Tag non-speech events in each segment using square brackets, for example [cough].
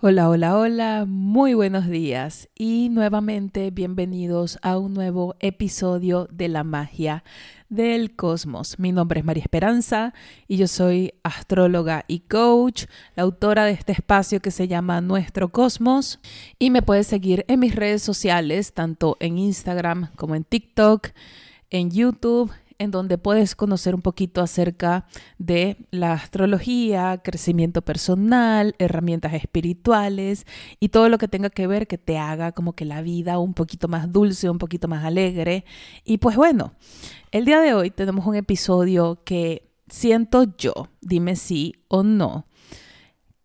Hola, hola, hola, muy buenos días y nuevamente bienvenidos a un nuevo episodio de la magia del cosmos. Mi nombre es María Esperanza y yo soy astróloga y coach, la autora de este espacio que se llama Nuestro Cosmos y me puedes seguir en mis redes sociales, tanto en Instagram como en TikTok, en YouTube en donde puedes conocer un poquito acerca de la astrología, crecimiento personal, herramientas espirituales y todo lo que tenga que ver que te haga como que la vida un poquito más dulce, un poquito más alegre. Y pues bueno, el día de hoy tenemos un episodio que siento yo, dime sí o no,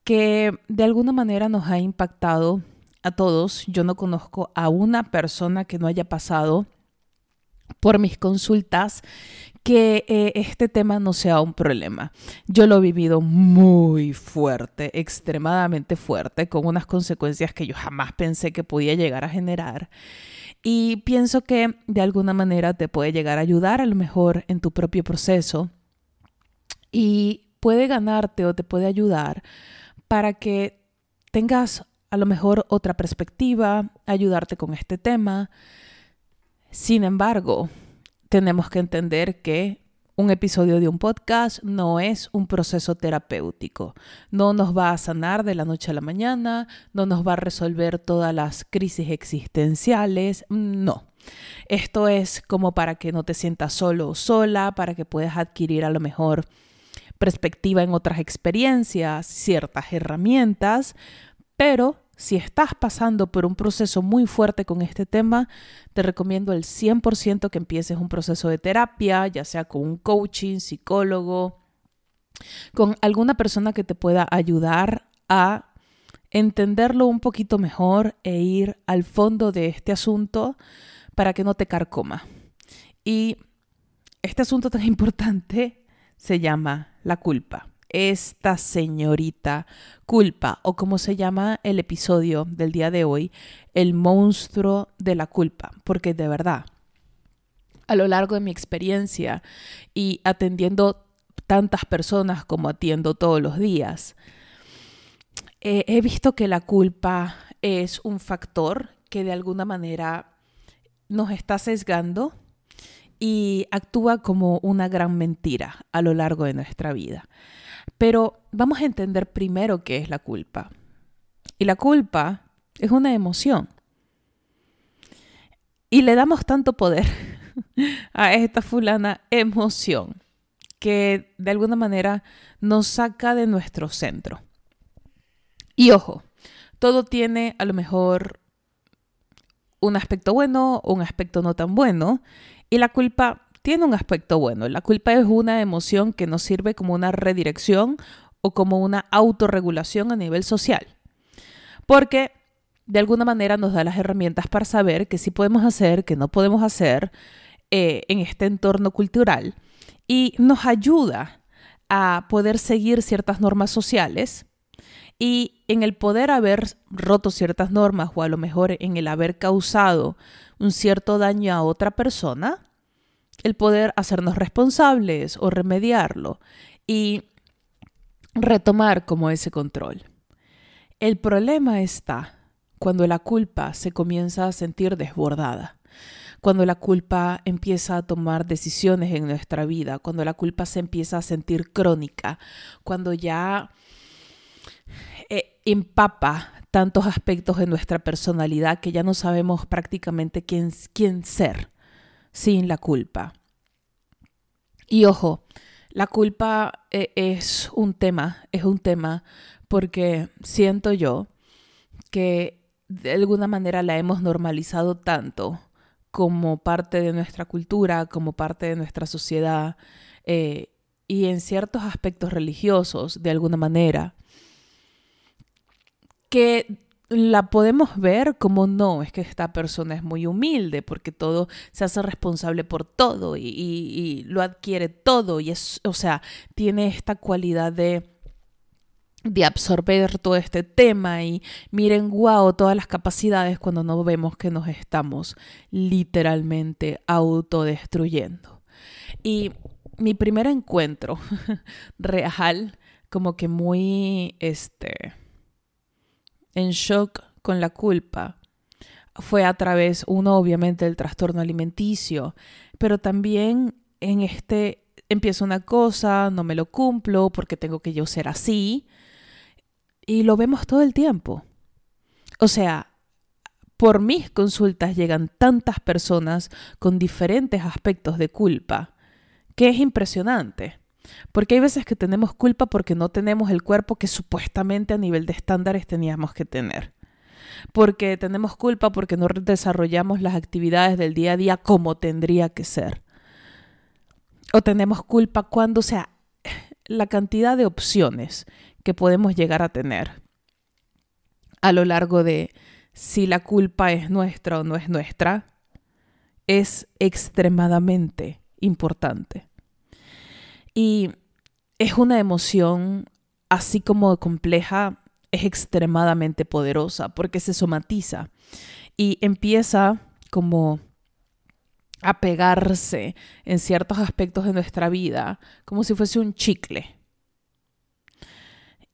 que de alguna manera nos ha impactado a todos. Yo no conozco a una persona que no haya pasado por mis consultas que eh, este tema no sea un problema. Yo lo he vivido muy fuerte, extremadamente fuerte, con unas consecuencias que yo jamás pensé que podía llegar a generar. Y pienso que de alguna manera te puede llegar a ayudar a lo mejor en tu propio proceso y puede ganarte o te puede ayudar para que tengas a lo mejor otra perspectiva, ayudarte con este tema sin embargo, tenemos que entender que un episodio de un podcast no es un proceso terapéutico. No nos va a sanar de la noche a la mañana, no nos va a resolver todas las crisis existenciales, no. Esto es como para que no te sientas solo o sola, para que puedas adquirir a lo mejor perspectiva en otras experiencias, ciertas herramientas, pero si estás pasando por un proceso muy fuerte con este tema, te recomiendo al 100% que empieces un proceso de terapia, ya sea con un coaching, psicólogo, con alguna persona que te pueda ayudar a entenderlo un poquito mejor e ir al fondo de este asunto para que no te carcoma. Y este asunto tan [laughs] importante se llama la culpa esta señorita culpa, o como se llama el episodio del día de hoy, el monstruo de la culpa, porque de verdad, a lo largo de mi experiencia y atendiendo tantas personas como atiendo todos los días, he visto que la culpa es un factor que de alguna manera nos está sesgando y actúa como una gran mentira a lo largo de nuestra vida. Pero vamos a entender primero qué es la culpa. Y la culpa es una emoción. Y le damos tanto poder [laughs] a esta fulana emoción que de alguna manera nos saca de nuestro centro. Y ojo, todo tiene a lo mejor un aspecto bueno un aspecto no tan bueno. Y la culpa tiene un aspecto bueno. La culpa es una emoción que nos sirve como una redirección o como una autorregulación a nivel social. Porque de alguna manera nos da las herramientas para saber qué sí podemos hacer, qué no podemos hacer eh, en este entorno cultural y nos ayuda a poder seguir ciertas normas sociales y en el poder haber roto ciertas normas o a lo mejor en el haber causado un cierto daño a otra persona, el poder hacernos responsables o remediarlo y retomar como ese control. El problema está cuando la culpa se comienza a sentir desbordada, cuando la culpa empieza a tomar decisiones en nuestra vida, cuando la culpa se empieza a sentir crónica, cuando ya eh, empapa tantos aspectos de nuestra personalidad que ya no sabemos prácticamente quién, quién ser sin la culpa. Y ojo, la culpa eh, es un tema, es un tema porque siento yo que de alguna manera la hemos normalizado tanto como parte de nuestra cultura, como parte de nuestra sociedad eh, y en ciertos aspectos religiosos, de alguna manera, que la podemos ver como no, es que esta persona es muy humilde porque todo se hace responsable por todo y, lo adquiere todo y es, o sea, tiene esta cualidad de de absorber todo este tema y miren, wow, todas las capacidades cuando no vemos que nos estamos literalmente autodestruyendo. Y mi primer encuentro [laughs] real, como que muy, este, en shock con la culpa fue a través, uno obviamente del trastorno alimenticio, pero también en este empiezo una cosa, no me lo cumplo porque tengo que yo ser así, y lo vemos todo el tiempo. O sea, por mis consultas llegan tantas personas con diferentes aspectos de culpa que es impresionante. Porque hay veces que tenemos culpa porque no tenemos el cuerpo que supuestamente a nivel de estándares teníamos que tener. Porque tenemos culpa porque no desarrollamos las actividades del día a día como tendría que ser. O tenemos culpa cuando, sea, la cantidad de opciones que podemos llegar a tener a lo largo de si la culpa es nuestra o no es nuestra, es extremadamente importante. Y es una emoción, así como compleja, es extremadamente poderosa porque se somatiza y empieza como a pegarse en ciertos aspectos de nuestra vida, como si fuese un chicle.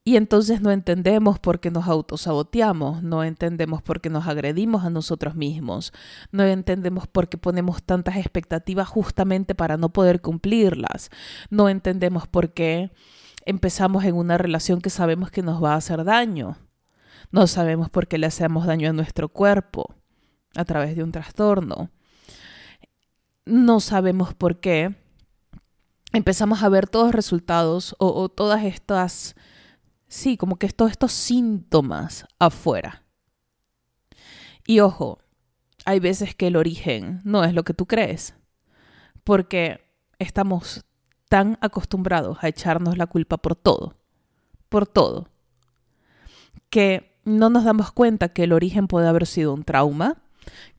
Y entonces no entendemos por qué nos autosaboteamos, no entendemos por qué nos agredimos a nosotros mismos, no entendemos por qué ponemos tantas expectativas justamente para no poder cumplirlas, no entendemos por qué empezamos en una relación que sabemos que nos va a hacer daño, no sabemos por qué le hacemos daño a nuestro cuerpo a través de un trastorno, no sabemos por qué empezamos a ver todos los resultados o, o todas estas sí, como que todos estos síntomas afuera. Y ojo, hay veces que el origen no es lo que tú crees, porque estamos tan acostumbrados a echarnos la culpa por todo, por todo, que no nos damos cuenta que el origen puede haber sido un trauma,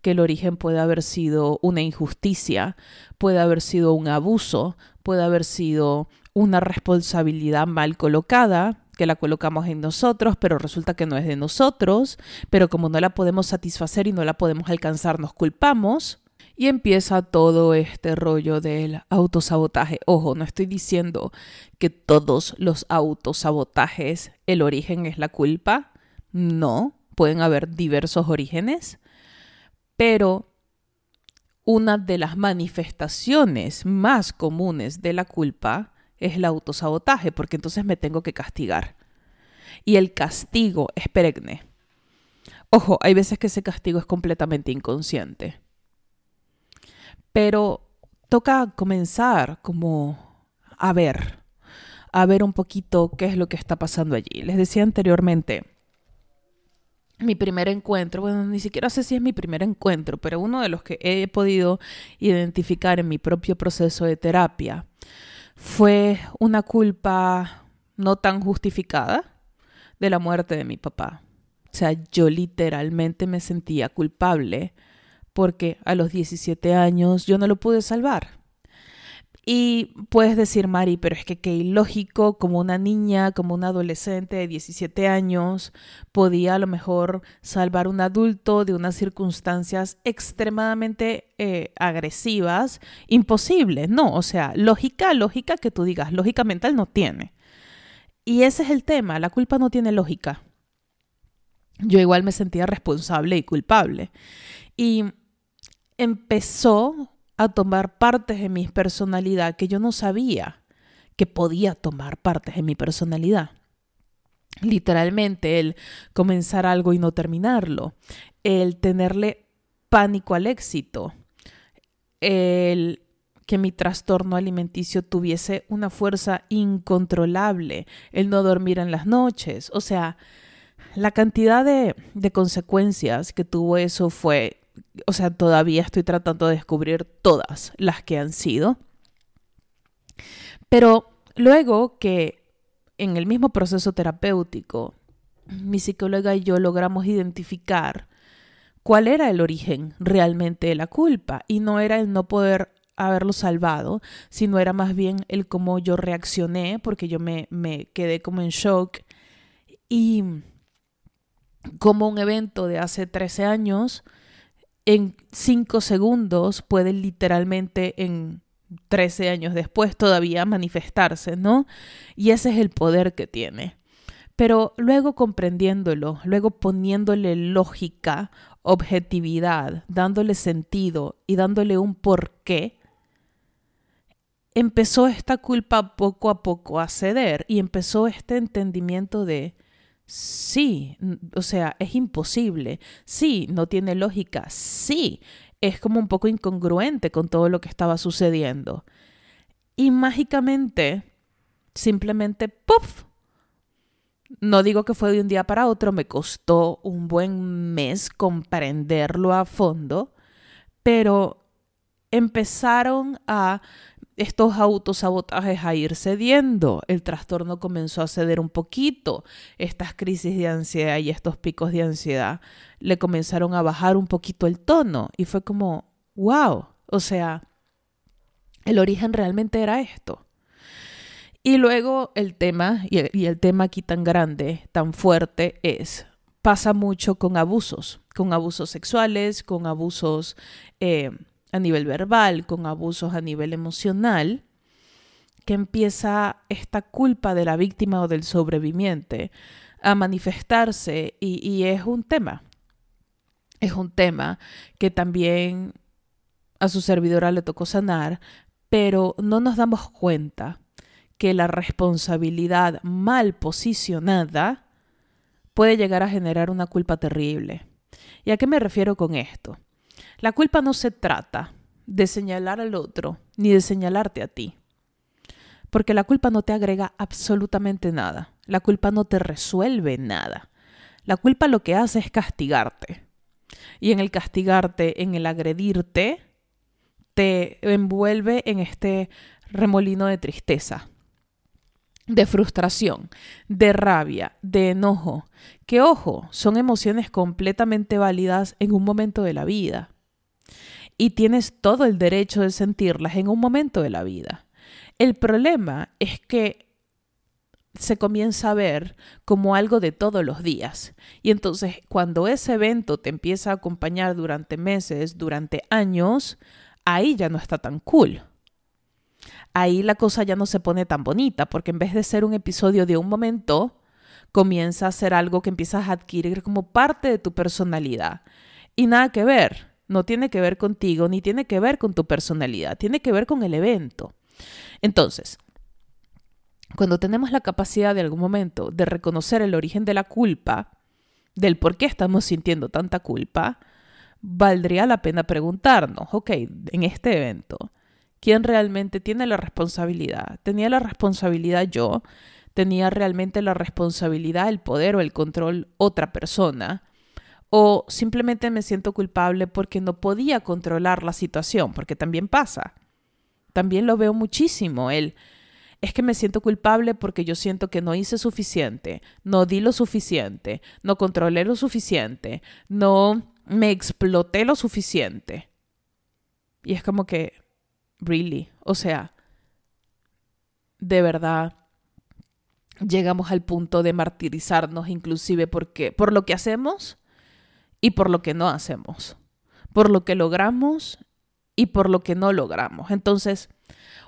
que el origen puede haber sido una injusticia, puede haber sido un abuso, puede haber sido una responsabilidad mal colocada, que la colocamos en nosotros, pero resulta que no es de nosotros, pero como no la podemos satisfacer y no la podemos alcanzar, nos culpamos. Y empieza todo este rollo del autosabotaje. Ojo, no estoy diciendo que todos los autosabotajes, el origen es la culpa. No, pueden haber diversos orígenes. Pero una de las manifestaciones más comunes de la culpa es el autosabotaje, porque entonces me tengo que castigar. Y el castigo es perenne. Ojo, hay veces que ese castigo es completamente inconsciente. Pero toca comenzar como a ver, a ver un poquito qué es lo que está pasando allí. Les decía anteriormente, mi primer encuentro, bueno, ni siquiera sé si es mi primer encuentro, pero uno de los que he podido identificar en mi propio proceso de terapia fue una culpa no tan justificada de la muerte de mi papá. O sea, yo literalmente me sentía culpable porque a los 17 años yo no lo pude salvar. Y puedes decir, Mari, pero es que qué ilógico, como una niña, como un adolescente de 17 años, podía a lo mejor salvar un adulto de unas circunstancias extremadamente eh, agresivas, imposible, no, o sea, lógica, lógica que tú digas, lógica mental no tiene. Y ese es el tema, la culpa no tiene lógica. Yo igual me sentía responsable y culpable. Y empezó a tomar partes de mi personalidad que yo no sabía que podía tomar partes de mi personalidad. Literalmente el comenzar algo y no terminarlo, el tenerle pánico al éxito, el que mi trastorno alimenticio tuviese una fuerza incontrolable, el no dormir en las noches, o sea, la cantidad de, de consecuencias que tuvo eso fue, o sea, todavía estoy tratando de descubrir todas las que han sido. Pero luego que en el mismo proceso terapéutico, mi psicóloga y yo logramos identificar cuál era el origen realmente de la culpa y no era el no poder haberlo salvado, sino era más bien el cómo yo reaccioné, porque yo me, me quedé como en shock y como un evento de hace 13 años en 5 segundos puede literalmente en 13 años después todavía manifestarse, ¿no? Y ese es el poder que tiene. Pero luego comprendiéndolo, luego poniéndole lógica, objetividad, dándole sentido y dándole un porqué, empezó esta culpa poco a poco a ceder y empezó este entendimiento de, sí, o sea, es imposible, sí, no tiene lógica, sí, es como un poco incongruente con todo lo que estaba sucediendo. Y mágicamente, simplemente, ¡puff! No digo que fue de un día para otro, me costó un buen mes comprenderlo a fondo, pero empezaron a estos autosabotajes a ir cediendo. El trastorno comenzó a ceder un poquito. Estas crisis de ansiedad y estos picos de ansiedad le comenzaron a bajar un poquito el tono. Y fue como, wow, o sea, el origen realmente era esto. Y luego el tema, y el, tema aquí tan grande, tan fuerte, es, pasa mucho con abusos, con abusos sexuales, con abusos eh, a nivel verbal, con abusos a nivel emocional, que empieza esta culpa de la víctima o del sobreviviente a manifestarse y, es un tema. Es un tema que también a su servidora le tocó sanar, pero no nos damos cuenta que la responsabilidad mal posicionada puede llegar a generar una culpa terrible. ¿Y a qué me refiero con esto? La culpa no se trata de señalar al otro ni de señalarte a ti. Porque la culpa no te agrega absolutamente nada. La culpa no te resuelve nada. La culpa lo que hace es castigarte. Y en el castigarte, en el agredirte, te envuelve en este remolino de tristeza, de frustración, de rabia, de enojo, que ojo, son emociones completamente válidas en un momento de la vida y tienes todo el derecho de sentirlas en un momento de la vida. El problema es que se comienza a ver como algo de todos los días. Y entonces cuando ese evento te empieza a acompañar durante meses, durante años, ahí ya no está tan cool. Ahí la cosa ya no se pone tan bonita, porque en vez de ser un episodio de un momento, comienza a ser algo que empiezas a adquirir como parte de tu personalidad. Y nada que ver no tiene que ver contigo ni tiene que ver con tu personalidad, tiene que ver con el evento. Entonces, cuando tenemos la capacidad de algún momento de reconocer el origen de la culpa, del por qué estamos sintiendo tanta culpa, valdría la pena preguntarnos, ok, en este evento, ¿quién realmente tiene la responsabilidad? ¿Tenía la responsabilidad yo? ¿Tenía realmente la responsabilidad, el poder o el control otra persona? O simplemente me siento culpable porque no podía controlar la situación, porque también pasa. También lo veo muchísimo. El es que me siento culpable porque yo siento que no hice suficiente, no di lo suficiente, no controlé lo suficiente, no me exploté lo suficiente. Y es como que, really, o sea, de verdad llegamos al punto de martirizarnos inclusive porque por lo que hacemos y por lo que no hacemos, por lo que logramos y por lo que no logramos. Entonces,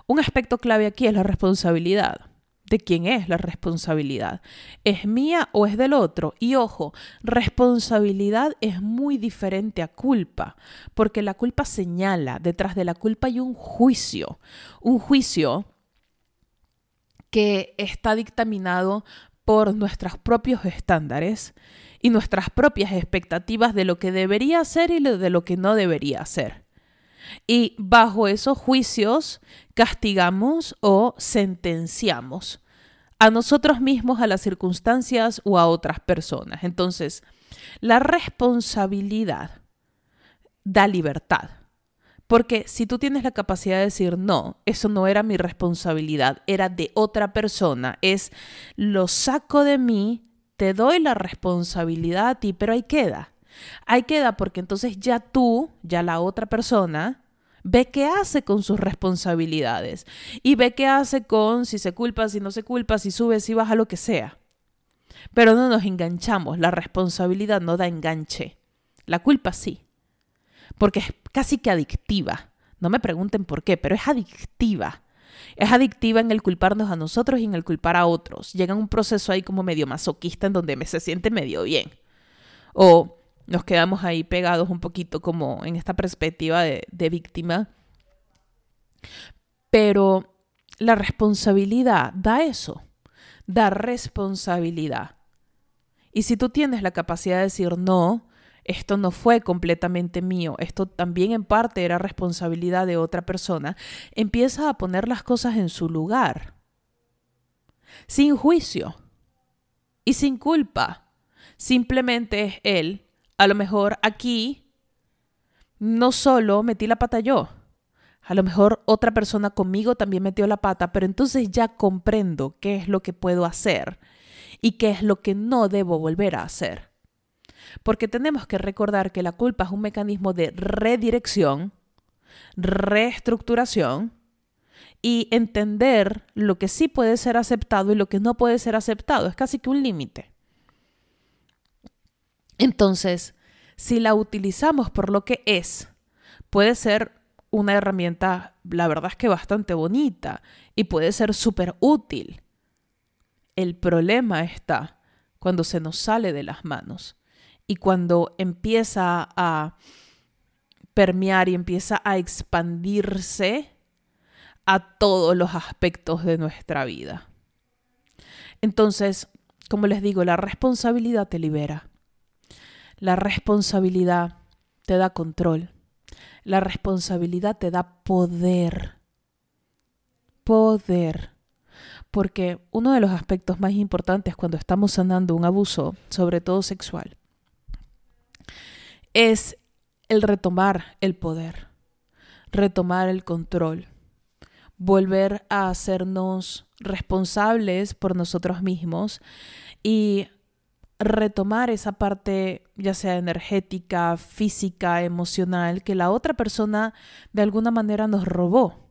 un aspecto clave aquí es la responsabilidad. ¿De quién es la responsabilidad? ¿Es mía o es del otro? Y ojo, responsabilidad es muy diferente a culpa, porque la culpa señala, detrás de la culpa hay un juicio, un juicio que está dictaminado por nuestros propios estándares y nuestras propias expectativas de lo que debería ser y de lo que no debería ser. Y bajo esos juicios castigamos o sentenciamos a nosotros mismos, a las circunstancias o a otras personas. Entonces, la responsabilidad da libertad. Porque si tú tienes la capacidad de decir, no, eso no era mi responsabilidad, era de otra persona, es lo saco de mí, te doy la responsabilidad a ti, pero ahí queda. Ahí queda porque entonces ya tú, ya la otra persona, ve qué hace con sus responsabilidades y ve qué hace con si se culpa, si no se culpa, si sube, si baja, lo que sea. Pero no nos enganchamos, la responsabilidad no da enganche, la culpa sí porque es casi que adictiva. No me pregunten por qué, pero es adictiva. Es adictiva en el culparnos a nosotros y en el culpar a otros. Llega un proceso ahí como medio masoquista en donde se siente medio bien. O nos quedamos ahí pegados un poquito como en esta perspectiva de, de víctima. Pero la responsabilidad da eso, da responsabilidad. Y si tú tienes la capacidad de decir no, esto no fue completamente mío, esto también en parte era responsabilidad de otra persona, empieza a poner las cosas en su lugar, sin juicio y sin culpa. Simplemente es él, a lo mejor aquí no solo metí la pata yo, a lo mejor otra persona conmigo también metió la pata, pero entonces ya comprendo qué es lo que puedo hacer y qué es lo que no debo volver a hacer porque tenemos que recordar que la culpa es un mecanismo de redirección, reestructuración y entender lo que sí puede ser aceptado y lo que no puede ser aceptado. Es casi que un límite. Entonces, si la utilizamos por lo que es, puede ser una herramienta, la verdad es que bastante bonita y puede ser súper útil. El problema está cuando se nos sale de las manos y cuando empieza a permear y empieza a expandirse a todos los aspectos de nuestra vida. Entonces, como les digo, la responsabilidad te libera. La responsabilidad te da control. La responsabilidad te da poder. Poder. Porque uno de los aspectos más importantes cuando estamos sanando un abuso, sobre todo sexual, es el retomar el poder, retomar el control, volver a hacernos responsables por nosotros mismos y retomar esa parte ya sea energética, física, emocional, que la otra persona de alguna manera nos robó.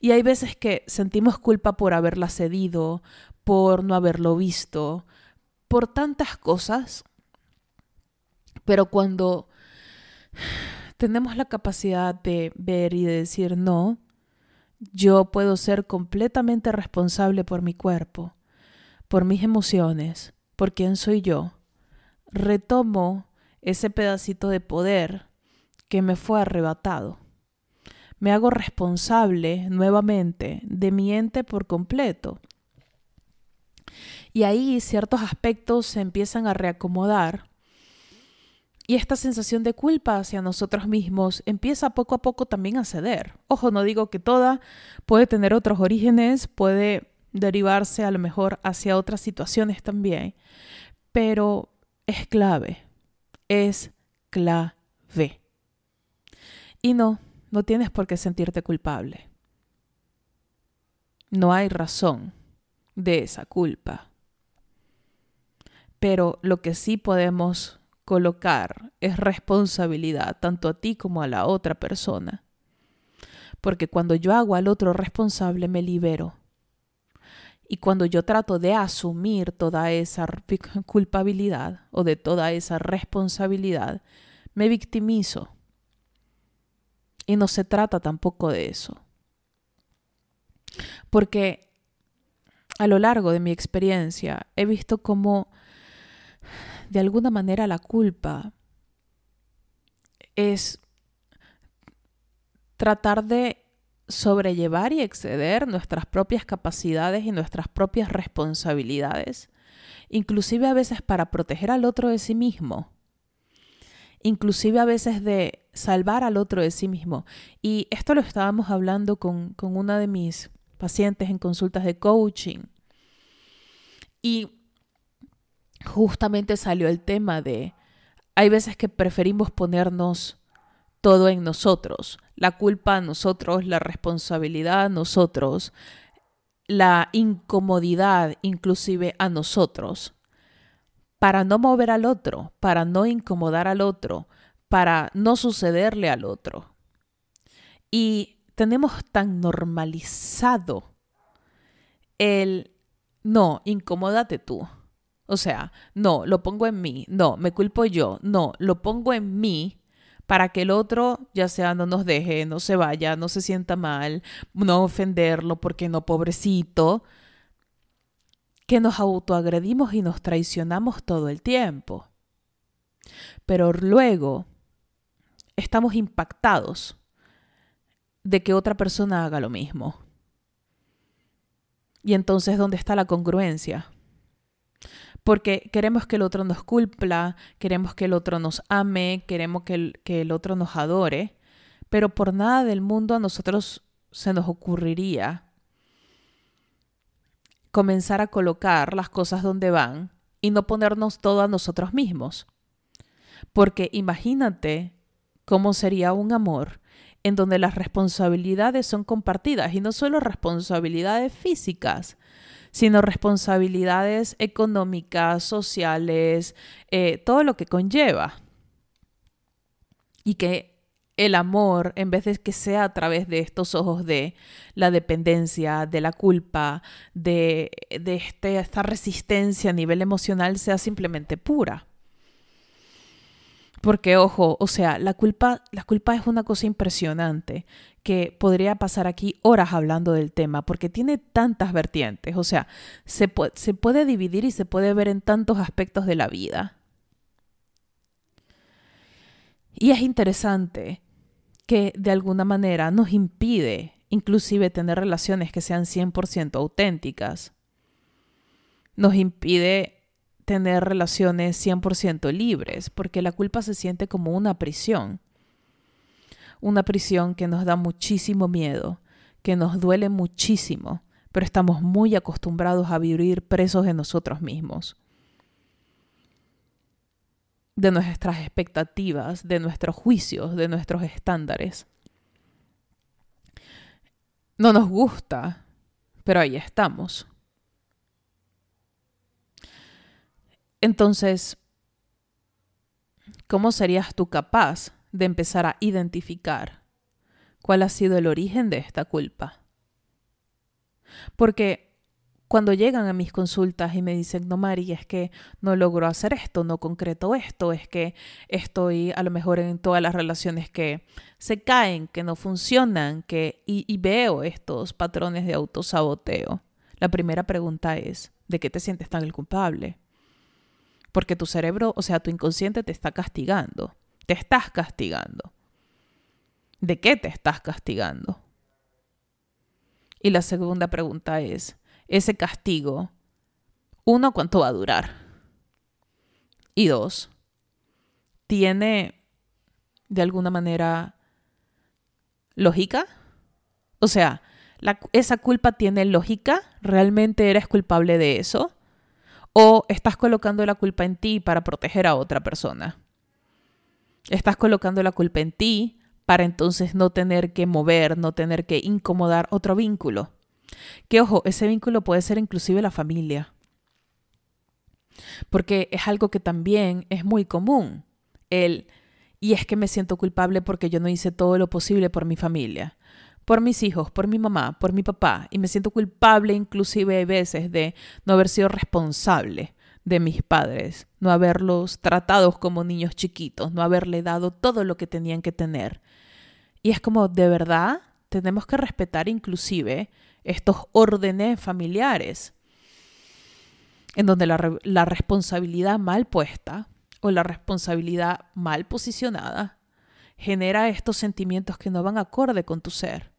Y hay veces que sentimos culpa por haberla cedido, por no haberlo visto, por tantas cosas pero cuando tenemos la capacidad de ver y de decir no, yo puedo ser completamente responsable por mi cuerpo, por mis emociones, por quién soy yo, retomo ese pedacito de poder que me fue arrebatado. Me hago responsable nuevamente de mi ente por completo. Y ahí ciertos aspectos se empiezan a reacomodar y esta sensación de culpa hacia nosotros mismos empieza poco a poco también a ceder. Ojo, no digo que toda, puede tener otros orígenes, puede derivarse a lo mejor hacia otras situaciones también, pero es clave, es clave. Y no, no tienes por qué sentirte culpable. No hay razón de esa culpa. Pero lo que sí podemos colocar es responsabilidad tanto a ti como a la otra persona. Porque cuando yo hago al otro responsable me libero. Y cuando yo trato de asumir toda esa [laughs] culpabilidad o de toda esa responsabilidad, me victimizo. Y no se trata tampoco de eso. Porque a lo largo de mi experiencia he visto cómo de alguna manera la culpa es tratar de sobrellevar y exceder nuestras propias capacidades y nuestras propias responsabilidades, inclusive a veces para proteger al otro de sí mismo, inclusive a veces de salvar al otro de sí mismo. Y esto lo estábamos hablando con, con una de mis pacientes en consultas de coaching Y justamente salió el tema de, hay veces que preferimos ponernos todo en nosotros, la culpa a nosotros, la responsabilidad a nosotros, la incomodidad inclusive a nosotros, para no mover al otro, para no incomodar al otro, para no sucederle al otro. Y tenemos tan normalizado el no, incomódate tú. O sea, no, lo pongo en mí, no, me culpo yo, no, lo pongo en mí para que el otro, ya sea no nos deje, no se vaya, no se sienta mal, no ofenderlo porque no, pobrecito, que nos autoagredimos y nos traicionamos todo el tiempo. Pero luego estamos impactados de que otra persona haga lo mismo. Y entonces, ¿dónde está la congruencia? Porque queremos que el otro nos culpa, queremos que el otro nos ame, queremos que el, que el otro nos adore, pero por nada del mundo a nosotros se nos ocurriría comenzar a colocar las cosas donde van y no ponernos todo a nosotros mismos. Porque imagínate cómo sería un amor en donde las responsabilidades son compartidas y no solo responsabilidades físicas, sino responsabilidades económicas, sociales, eh, todo lo que conlleva. Y que el amor, en vez de que sea a través de estos ojos de la dependencia, de la culpa, de, de este, esta resistencia a nivel emocional, sea simplemente pura. Porque, ojo, o sea, la culpa, la culpa es una cosa impresionante que podría pasar aquí horas hablando del tema, porque tiene tantas vertientes, o sea, se, se puede dividir y se puede ver en tantos aspectos de la vida. Y es interesante que de alguna manera nos impide inclusive tener relaciones que sean 100% auténticas. Nos impide tener relaciones 100% libres, porque la culpa se siente como una prisión. Una prisión que nos da muchísimo miedo, que nos duele muchísimo, pero estamos muy acostumbrados a vivir presos de nosotros mismos, de nuestras expectativas, de nuestros juicios, de nuestros estándares. No nos gusta, pero ahí estamos. Entonces, ¿cómo serías tú capaz de empezar a identificar cuál ha sido el origen de esta culpa? Porque cuando llegan a mis consultas y me dicen, no, Mari, es que no logro hacer esto, no concreto esto, es que estoy a lo mejor en todas las relaciones que se caen, que no funcionan, que, y, y veo estos patrones de autosaboteo. La primera pregunta es, ¿de qué te sientes tan el culpable? Porque tu cerebro, o sea, tu inconsciente te está castigando. Te estás castigando. ¿De qué te estás castigando? Y la segunda pregunta es, ese castigo, uno, ¿cuánto va a durar? Y dos, ¿tiene de alguna manera lógica? O sea, ¿esa culpa tiene lógica? ¿Realmente eres culpable de eso? ¿O estás colocando la culpa en ti para proteger a otra persona? Estás colocando la culpa en ti para entonces no tener que mover, no tener que incomodar otro vínculo. Que ojo, ese vínculo puede ser inclusive la familia. Porque es algo que también es muy común. El, y es que me siento culpable porque yo no hice todo lo posible por mi familia por mis hijos, por mi mamá, por mi papá, y me siento culpable inclusive a veces de no haber sido responsable de mis padres, no haberlos tratado como niños chiquitos, no haberle dado todo lo que tenían que tener. Y es como, de verdad, tenemos que respetar inclusive estos órdenes familiares, en donde la, la responsabilidad mal puesta o la responsabilidad mal posicionada genera estos sentimientos que no van acorde con tu ser.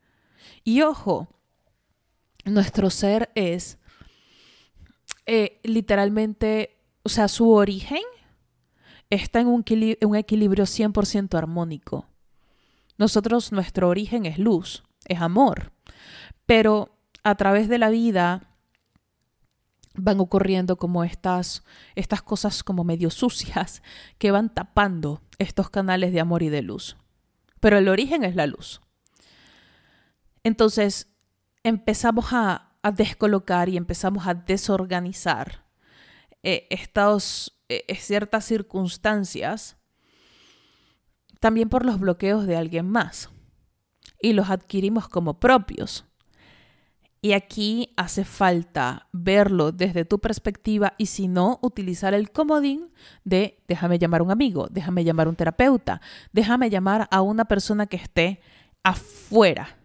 Y ojo, nuestro ser es eh, literalmente, o sea, su origen está en un, un equilibrio 100% armónico. Nosotros, nuestro origen es luz, es amor, pero a través de la vida van ocurriendo como estas, estas cosas como medio sucias que van tapando estos canales de amor y de luz. Pero el origen es la luz. Entonces empezamos a, descolocar y empezamos a desorganizar eh, estas eh, ciertas circunstancias también por los bloqueos de alguien más y los adquirimos como propios. Y aquí hace falta verlo desde tu perspectiva y si no, utilizar el comodín de déjame llamar a un amigo, déjame llamar a un terapeuta, déjame llamar a una persona que esté afuera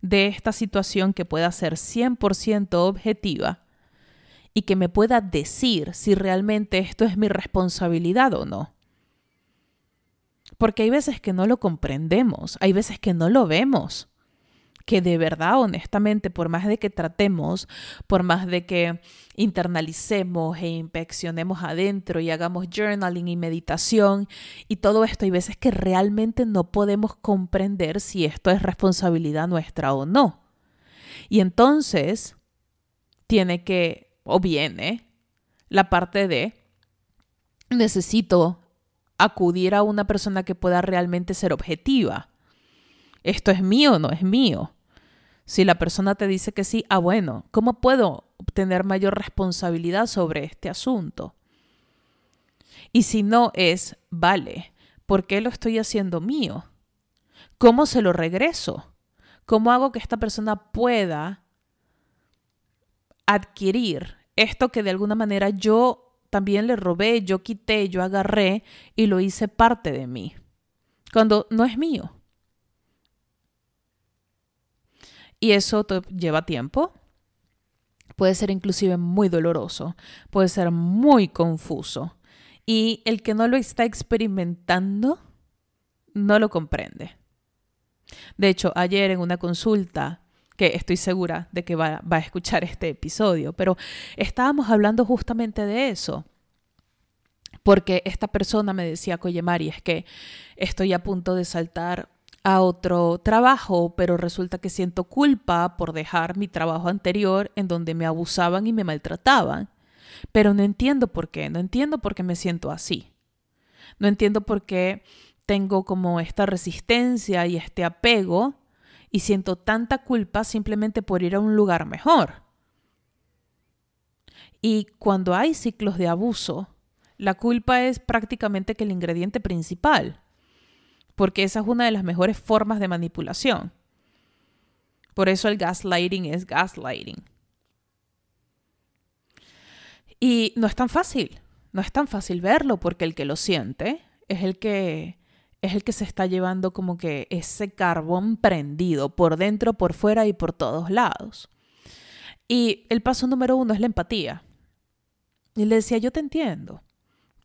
de esta situación que pueda ser 100% objetiva y que me pueda decir si realmente esto es mi responsabilidad o no. Porque hay veces que no lo comprendemos, hay veces que no lo vemos que de verdad, honestamente, por más de que tratemos, por más de que internalicemos e inspeccionemos adentro y hagamos journaling y meditación y todo esto, hay veces que realmente no podemos comprender si esto es responsabilidad nuestra o no. Y entonces tiene que, o viene, la parte de necesito acudir a una persona que pueda realmente ser objetiva. Esto es mío o no es mío. Si la persona te dice que sí, ah, bueno, ¿cómo puedo obtener mayor responsabilidad sobre este asunto? Y si no es, vale, ¿por qué lo estoy haciendo mío? ¿Cómo se lo regreso? ¿Cómo hago que esta persona pueda adquirir esto que de alguna manera yo también le robé, yo quité, yo agarré y lo hice parte de mí, cuando no es mío? Y eso lleva tiempo. Puede ser inclusive muy doloroso, puede ser muy confuso. Y el que no lo está experimentando no lo comprende. De hecho, ayer en una consulta, que estoy segura de que va, a escuchar este episodio, pero estábamos hablando justamente de eso. Porque esta persona me decía, oye es que estoy a punto de saltar a otro trabajo, pero resulta que siento culpa por dejar mi trabajo anterior en donde me abusaban y me maltrataban. Pero no entiendo por qué, no entiendo por qué me siento así. No entiendo por qué tengo como esta resistencia y este apego y siento tanta culpa simplemente por ir a un lugar mejor. Y cuando hay ciclos de abuso, la culpa es prácticamente que el ingrediente principal porque esa es una de las mejores formas de manipulación. Por eso el gaslighting es gaslighting. Y no es tan fácil, no es tan fácil verlo porque el que lo siente es el que es el que se está llevando como que ese carbón prendido por dentro, por fuera y por todos lados. Y el paso número uno es la empatía. Y le decía, yo te entiendo.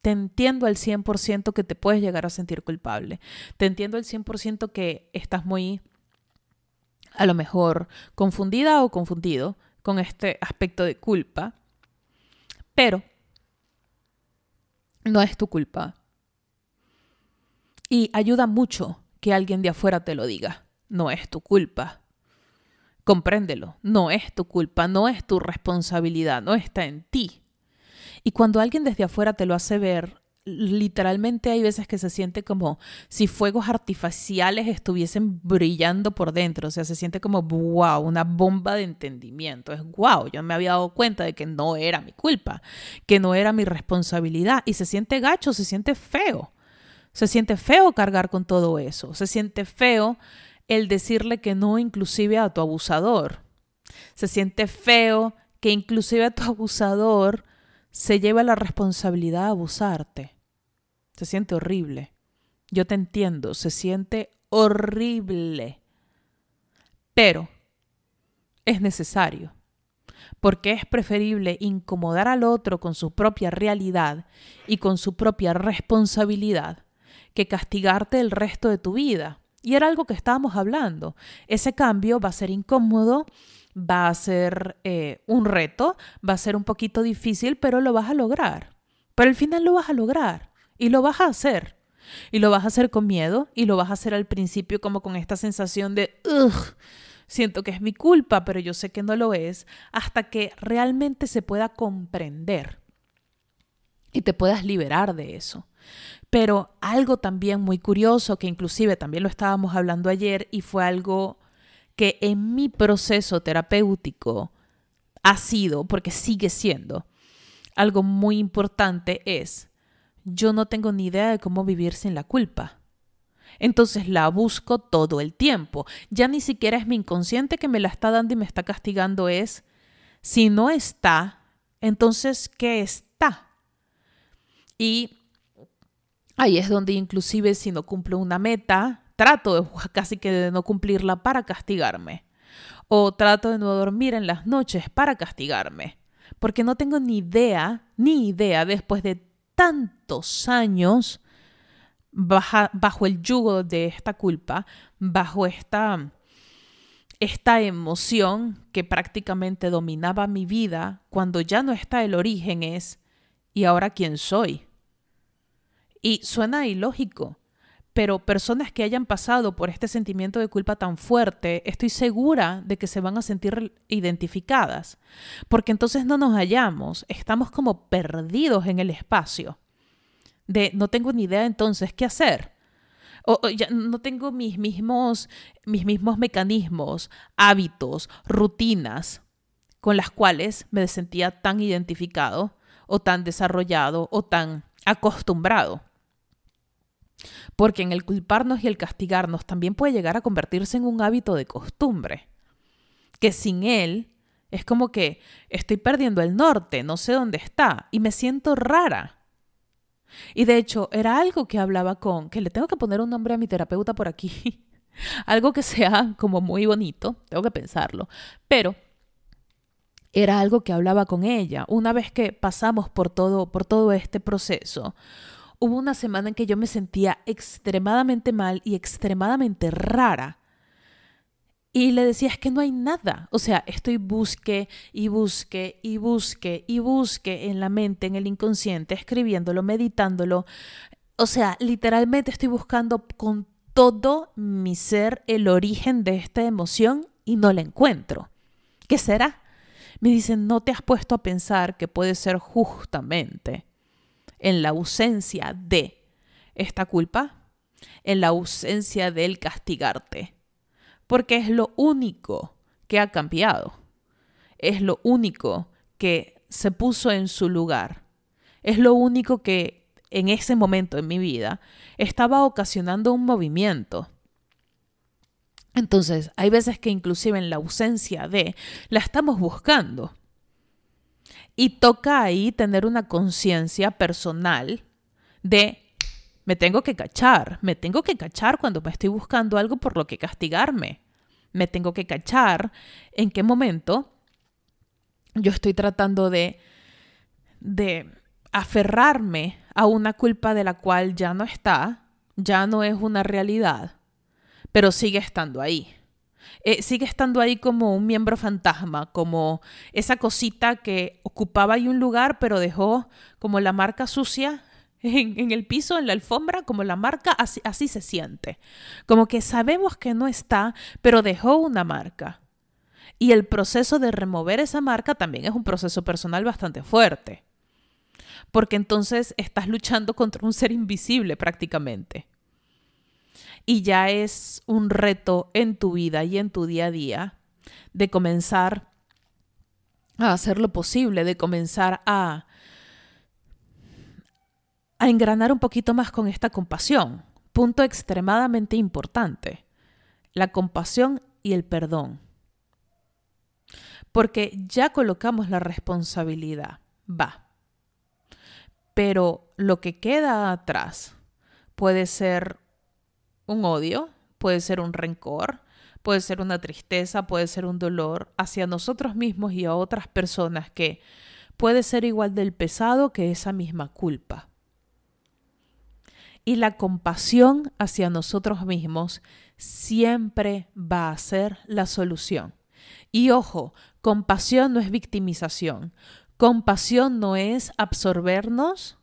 Te entiendo al 100% que te puedes llegar a sentir culpable. Te entiendo al 100% que estás muy, a lo mejor, confundida o confundido con este aspecto de culpa. Pero no es tu culpa. Y ayuda mucho que alguien de afuera te lo diga. No es tu culpa. Compréndelo. No es tu culpa, no es tu responsabilidad, no está en ti. Y cuando alguien desde afuera te lo hace ver, literalmente hay veces que se siente como si fuegos artificiales estuviesen brillando por dentro, o sea, se siente como wow, una bomba de entendimiento, es wow, yo me había dado cuenta de que no era mi culpa, que no era mi responsabilidad. Y se siente gacho, se siente feo, se siente feo cargar con todo eso, se siente feo el decirle que no inclusive a tu abusador, se siente feo que inclusive a tu abusador se lleva la responsabilidad de abusarte. Se siente horrible. Yo te entiendo, se siente horrible. Pero es necesario, porque es preferible incomodar al otro con su propia realidad y con su propia responsabilidad que castigarte el resto de tu vida. Y era algo que estábamos hablando. Ese cambio va a ser incómodo, va a ser eh, un reto, va a ser un poquito difícil, pero lo vas a lograr. Pero al final lo vas a lograr y lo vas a hacer. Y lo vas a hacer con miedo y lo vas a hacer al principio como con esta sensación de, ugh, siento que es mi culpa, pero yo sé que no lo es, hasta que realmente se pueda comprender y te puedas liberar de eso. Pero algo también muy curioso, que inclusive también lo estábamos hablando ayer y fue algo que en mi proceso terapéutico ha sido, porque sigue siendo, algo muy importante es, yo no tengo ni idea de cómo vivir sin la culpa. Entonces la busco todo el tiempo. Ya ni siquiera es mi inconsciente que me la está dando y me está castigando, es, si no está, entonces, ¿qué está? Y ahí es donde inclusive si no cumplo una meta, trato de, casi que de no cumplirla para castigarme. O trato de no dormir en las noches para castigarme. Porque no tengo ni idea, ni idea después de tantos años bajo el yugo de esta culpa, bajo esta, esta emoción que prácticamente dominaba mi vida, cuando ya no está el origen es, ¿y ahora quién soy? Y suena ilógico, pero personas que hayan pasado por este sentimiento de culpa tan fuerte, estoy segura de que se van a sentir identificadas, porque entonces no nos hallamos, estamos como perdidos en el espacio de no tengo ni idea entonces qué hacer. O, ya no tengo mis mismos, mis mismos mecanismos, hábitos, rutinas con las cuales me sentía tan identificado o tan desarrollado o tan acostumbrado. Porque en el culparnos y el castigarnos también puede llegar a convertirse en un hábito de costumbre, que sin él es como que estoy perdiendo el norte, no sé dónde está y me siento rara. Y de hecho, era algo que hablaba con, que le tengo que poner un nombre a mi terapeuta por aquí, [laughs] algo que sea como muy bonito, tengo que pensarlo, pero era algo que hablaba con ella. Una vez que pasamos por todo, por todo este proceso, hubo una semana en que yo me sentía extremadamente mal y extremadamente rara y le decía, es que no hay nada. O sea, estoy busque y busque y busque y busque en la mente, en el inconsciente, escribiéndolo, meditándolo. O sea, literalmente estoy buscando con todo mi ser el origen de esta emoción y no la encuentro. ¿Qué será? Me dicen, ¿no te has puesto a pensar que puede ser justamente en la ausencia de esta culpa? En la ausencia del castigarte porque es lo único que ha cambiado, es lo único que se puso en su lugar, es lo único que en ese momento en mi vida estaba ocasionando un movimiento. Entonces, hay veces que inclusive en la ausencia de, la estamos buscando. Y toca ahí tener una conciencia personal de me tengo que cachar, me tengo que cachar cuando me estoy buscando algo por lo que castigarme. Me tengo que cachar en qué momento yo estoy tratando de, de aferrarme a una culpa de la cual ya no está, ya no es una realidad, pero sigue estando ahí. Eh, sigue estando ahí como un miembro fantasma, como esa cosita que ocupaba ahí un lugar, pero dejó como la marca sucia en, el piso, en la alfombra, como la marca, así, así se siente. Como que sabemos que no está, pero dejó una marca. Y el proceso de remover esa marca también es un proceso personal bastante fuerte. Porque entonces estás luchando contra un ser invisible prácticamente. Y ya es un reto en tu vida y en tu día a día de comenzar a hacer lo posible, de comenzar a a engranar un poquito más con esta compasión. Punto extremadamente importante. La compasión y el perdón. Porque ya colocamos la responsabilidad. Va. Pero lo que queda atrás puede ser un odio, puede ser un rencor, puede ser una tristeza, puede ser un dolor hacia nosotros mismos y a otras personas que puede ser igual del pesado que esa misma culpa y la compasión hacia nosotros mismos siempre va a ser la solución. Y ojo, compasión no es victimización. Compasión no es absorbernos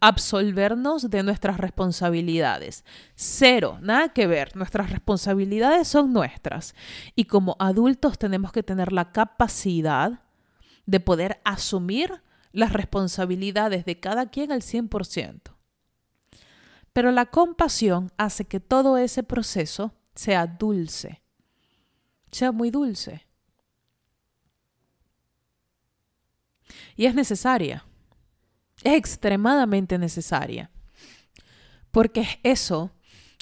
absolvernos de nuestras responsabilidades. Cero, nada que ver. Nuestras responsabilidades son nuestras. Y como adultos tenemos que tener la capacidad de poder asumir las responsabilidades de cada quien al 100%. Pero la compasión hace que todo ese proceso sea dulce, sea muy dulce. Y es necesaria es extremadamente necesaria. Porque es eso,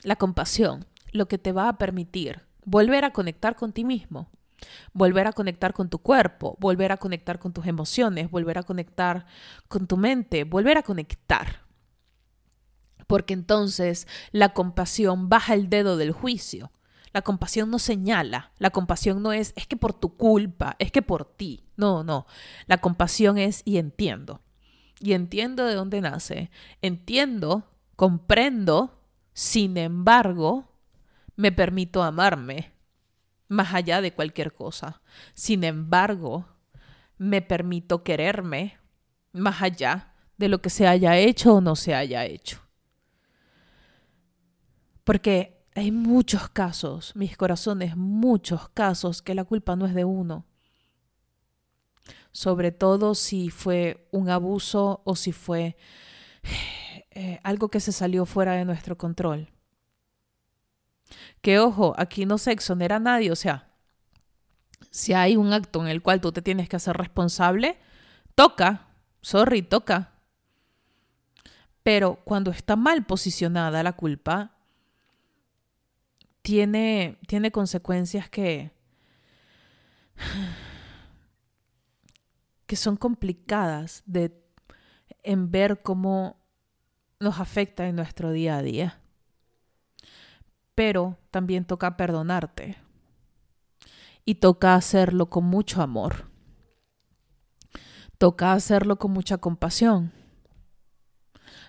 la compasión, lo que te va a permitir volver a conectar con ti mismo, volver a conectar con tu cuerpo, volver a conectar con tus emociones, volver a conectar con tu mente, volver a conectar. Porque entonces la compasión baja el dedo del juicio. La compasión no señala, la compasión no es, es que por tu culpa, es que por ti. No, no. La compasión es y entiendo y entiendo de dónde nace. Entiendo, comprendo, sin embargo, me permito amarme más allá de cualquier cosa. Sin embargo, me permito quererme más allá de lo que se haya hecho o no se haya hecho. Porque hay muchos casos, mis corazones, muchos casos que la culpa no es de uno sobre todo si fue un abuso o si fue [sighs] eh, algo que se salió fuera de nuestro control. Que ojo, aquí no se exonera a nadie, o sea, si hay un acto en el cual tú te tienes que hacer responsable, toca, sorry, toca. Pero cuando está mal posicionada la culpa, tiene, tiene consecuencias que [sighs] que son complicadas de, en ver cómo nos afecta en nuestro día a día. Pero también toca perdonarte y toca hacerlo con mucho amor. Toca hacerlo con mucha compasión.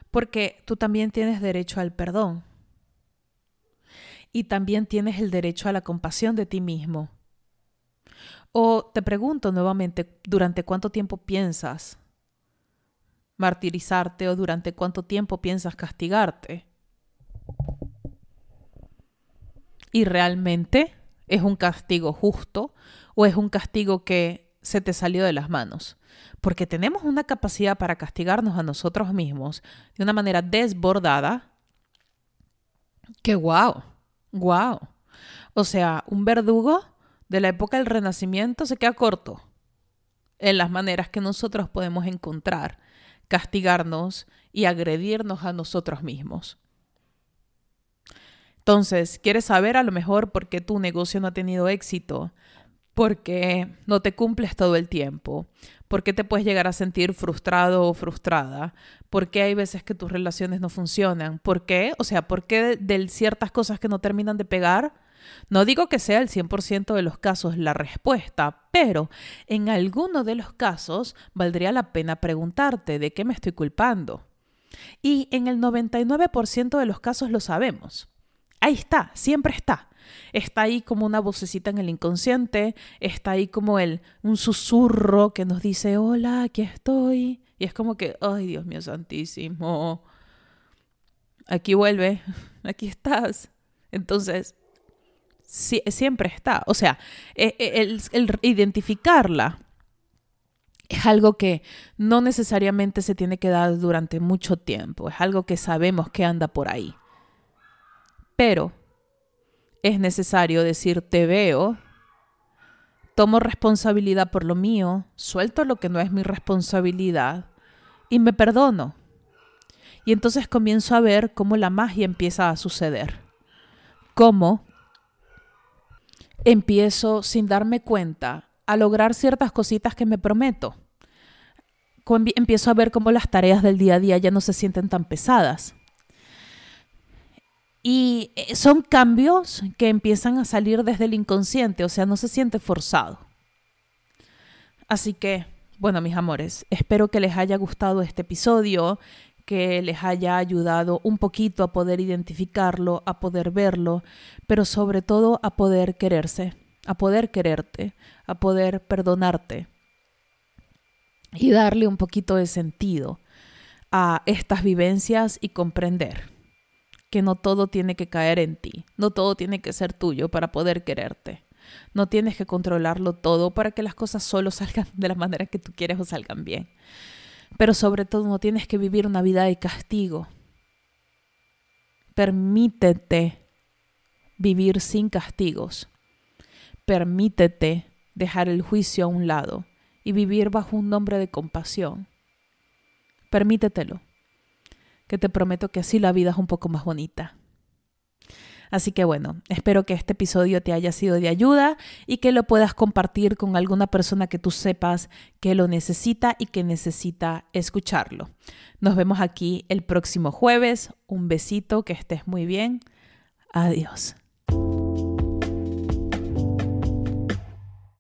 Porque tú también tienes derecho al perdón. Y también tienes el derecho a la compasión de ti mismo o te pregunto nuevamente, ¿durante cuánto tiempo piensas martirizarte o durante cuánto tiempo piensas castigarte? ¿Y realmente es un castigo justo o es un castigo que se te salió de las manos? Porque tenemos una capacidad para castigarnos a nosotros mismos de una manera desbordada que wow, wow. O sea, un verdugo de la época del Renacimiento se queda corto en las maneras que nosotros podemos encontrar, castigarnos y agredirnos a nosotros mismos. Entonces, ¿quieres saber a lo mejor por qué tu negocio no ha tenido éxito? Porque no te cumples todo el tiempo. ¿Por qué te puedes llegar a sentir frustrado o frustrada? ¿Por qué hay veces que tus relaciones no funcionan? ¿Por qué? O sea, ¿por qué de, ciertas cosas que no terminan de pegar no digo que sea el 100% de los casos la respuesta, pero en alguno de los casos valdría la pena preguntarte de qué me estoy culpando. Y en el 99% de los casos lo sabemos. Ahí está, siempre está. Está ahí como una vocecita en el inconsciente, está ahí como el un susurro que nos dice, "Hola, aquí estoy." Y es como que, "Ay, Dios mío santísimo. Aquí vuelve, [laughs] aquí estás." Entonces, siempre está. O sea, e, e, el, identificarla es algo que no necesariamente se tiene que dar durante mucho tiempo, es algo que sabemos que anda por ahí. Pero es necesario decir, te veo, tomo responsabilidad por lo mío, suelto lo que no es mi responsabilidad y me perdono. Y entonces comienzo a ver cómo la magia empieza a suceder. Cómo empiezo sin darme cuenta a lograr ciertas cositas que me prometo. Empiezo a ver cómo las tareas del día a día ya no se sienten tan pesadas. Y eh, son cambios que empiezan a salir desde el inconsciente, o sea, no se siente forzado. Así que, bueno, mis amores, espero que les haya gustado este episodio, que les haya ayudado un poquito a poder identificarlo, a poder verlo, pero sobre todo a poder quererse, a poder quererte, a poder perdonarte y darle un poquito de sentido a estas vivencias y comprender que no todo tiene que caer en ti, no todo tiene que ser tuyo para poder quererte. No tienes que controlarlo todo para que las cosas solo [laughs] salgan de la manera que tú quieres o salgan bien. Pero sobre todo no tienes que vivir una vida de castigo. Permítete vivir sin castigos. Permítete dejar el juicio a un lado y vivir bajo un nombre de compasión. Permítetelo, que te prometo que así la vida es un poco más bonita. Así que bueno, espero que este episodio te haya sido de ayuda y que lo puedas compartir con alguna persona que tú sepas que lo necesita y que necesita escucharlo. Nos vemos aquí el próximo jueves. Un besito, que estés muy bien. Adiós.